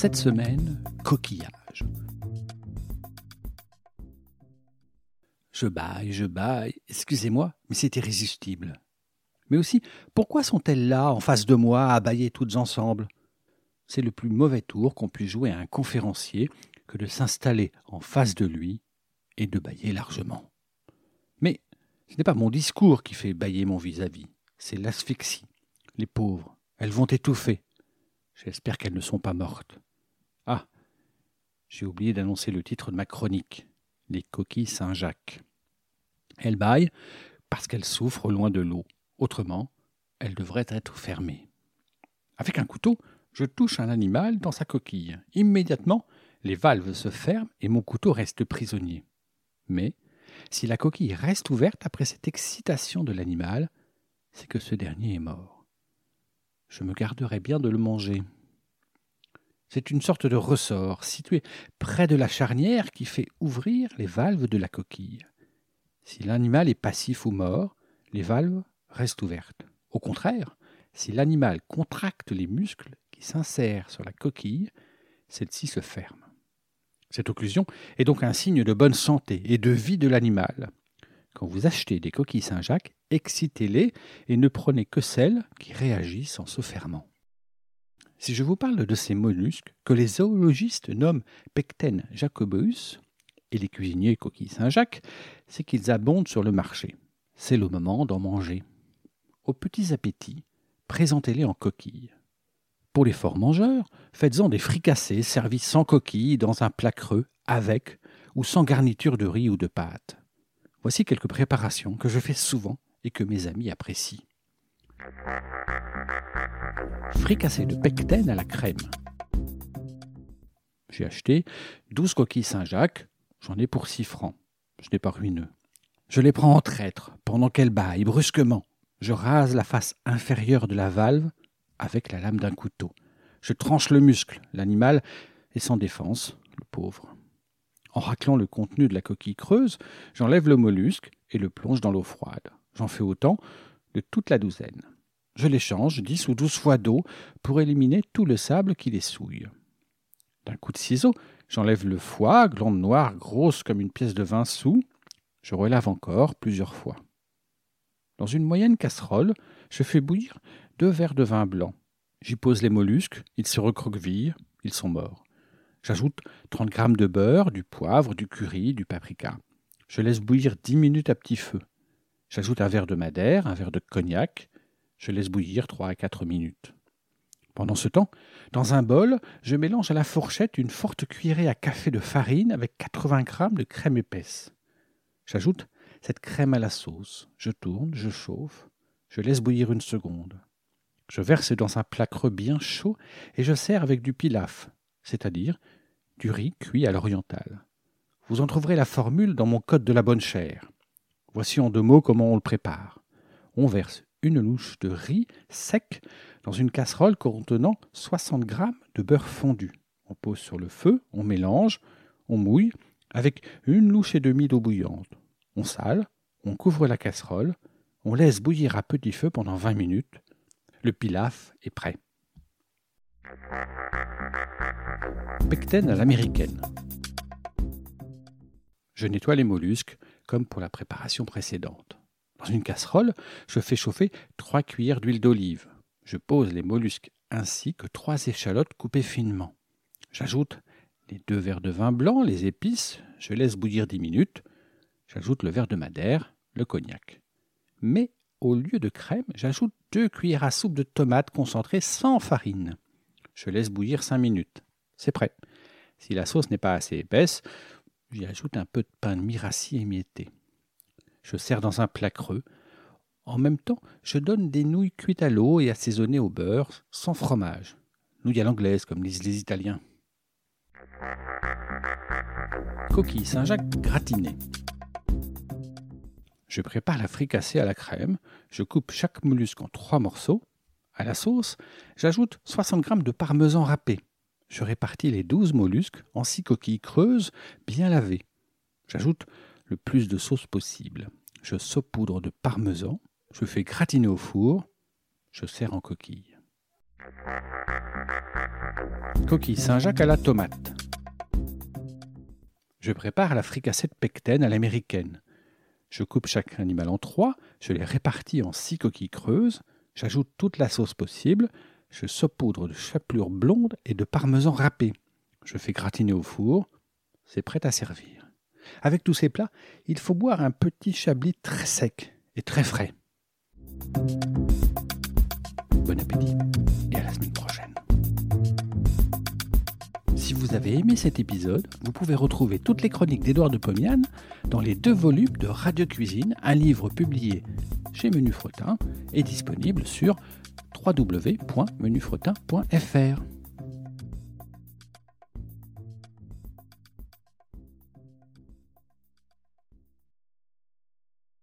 Cette semaine, coquillage. Je baille, je baille, excusez-moi, mais c'est irrésistible. Mais aussi, pourquoi sont-elles là, en face de moi, à bailler toutes ensemble? C'est le plus mauvais tour qu'on puisse jouer à un conférencier que de s'installer en face de lui et de bailler largement. Mais ce n'est pas mon discours qui fait bailler mon vis-à-vis, c'est l'asphyxie. Les pauvres, elles vont étouffer. J'espère qu'elles ne sont pas mortes. J'ai oublié d'annoncer le titre de ma chronique Les coquilles Saint-Jacques. Elles baillent parce qu'elles souffrent loin de l'eau. Autrement, elles devraient être fermées. Avec un couteau, je touche un animal dans sa coquille. Immédiatement, les valves se ferment et mon couteau reste prisonnier. Mais, si la coquille reste ouverte après cette excitation de l'animal, c'est que ce dernier est mort. Je me garderai bien de le manger. C'est une sorte de ressort situé près de la charnière qui fait ouvrir les valves de la coquille. Si l'animal est passif ou mort, les valves restent ouvertes. Au contraire, si l'animal contracte les muscles qui s'insèrent sur la coquille, celle-ci se ferme. Cette occlusion est donc un signe de bonne santé et de vie de l'animal. Quand vous achetez des coquilles Saint-Jacques, excitez-les et ne prenez que celles qui réagissent en se fermant. Si je vous parle de ces mollusques que les zoologistes nomment Pecten jacobus et les cuisiniers coquilles Saint-Jacques, c'est qu'ils abondent sur le marché. C'est le moment d'en manger. Aux petits appétits, présentez-les en coquilles. Pour les forts mangeurs, faites-en des fricassés servis sans coquilles dans un plat creux, avec ou sans garniture de riz ou de pâte. Voici quelques préparations que je fais souvent et que mes amis apprécient. Fricassé de pecten à la crème. J'ai acheté 12 coquilles Saint-Jacques, j'en ai pour 6 francs. Ce n'est pas ruineux. Je les prends en traître pendant qu'elles baillent brusquement. Je rase la face inférieure de la valve avec la lame d'un couteau. Je tranche le muscle. L'animal est sans défense, le pauvre. En raclant le contenu de la coquille creuse, j'enlève le mollusque et le plonge dans l'eau froide. J'en fais autant de toute la douzaine. Je les change dix ou douze fois d'eau pour éliminer tout le sable qui les souille. D'un coup de ciseau, j'enlève le foie, glande noire grosse comme une pièce de vingt sous. Je relave encore plusieurs fois. Dans une moyenne casserole, je fais bouillir deux verres de vin blanc. J'y pose les mollusques, ils se recroquevillent, ils sont morts. J'ajoute 30 grammes de beurre, du poivre, du curry, du paprika. Je laisse bouillir dix minutes à petit feu. J'ajoute un verre de madère, un verre de cognac. Je laisse bouillir trois à quatre minutes. Pendant ce temps, dans un bol, je mélange à la fourchette une forte cuillerée à café de farine avec 80 grammes de crème épaisse. J'ajoute cette crème à la sauce. Je tourne, je chauffe, je laisse bouillir une seconde. Je verse dans un plat creux bien chaud et je sers avec du pilaf, c'est-à-dire du riz cuit à l'orientale. Vous en trouverez la formule dans mon code de la bonne chère. Voici en deux mots comment on le prépare. On verse une louche de riz sec dans une casserole contenant 60 g de beurre fondu. On pose sur le feu, on mélange, on mouille avec une louche et demie d'eau bouillante. On sale, on couvre la casserole, on laisse bouillir à petit feu pendant 20 minutes. Le pilaf est prêt. Pecten à l'américaine. Je nettoie les mollusques comme pour la préparation précédente. Dans une casserole, je fais chauffer trois cuillères d'huile d'olive. Je pose les mollusques ainsi que trois échalotes coupées finement. J'ajoute les deux verres de vin blanc, les épices, je laisse bouillir dix minutes. J'ajoute le verre de madère, le cognac. Mais au lieu de crème, j'ajoute deux cuillères à soupe de tomates concentrées sans farine. Je laisse bouillir cinq minutes. C'est prêt. Si la sauce n'est pas assez épaisse, j'y ajoute un peu de pain de mie émietté. Je sers dans un plat creux. En même temps, je donne des nouilles cuites à l'eau et assaisonnées au beurre, sans fromage. nouilles à l'anglaise, comme disent les Italiens. Coquille Saint-Jacques gratinée. Je prépare la fricassée à la crème. Je coupe chaque mollusque en trois morceaux. À la sauce, j'ajoute 60 g de parmesan râpé. Je répartis les 12 mollusques en six coquilles creuses bien lavées. J'ajoute le plus de sauce possible. Je saupoudre de parmesan. Je fais gratiner au four. Je sers en coquille. Coquille Saint-Jacques à la tomate. Je prépare la fricassée de pecten à l'américaine. Je coupe chaque animal en trois, je les répartis en six coquilles creuses, j'ajoute toute la sauce possible, je saupoudre de chapelure blonde et de parmesan râpé. Je fais gratiner au four, c'est prêt à servir. Avec tous ces plats, il faut boire un petit chablis très sec et très frais. Bon appétit et à la semaine prochaine. Si vous avez aimé cet épisode, vous pouvez retrouver toutes les chroniques d'Édouard de Pomian dans les deux volumes de Radio Cuisine, un livre publié chez Menu Fretin et disponible sur www.menufretin.fr.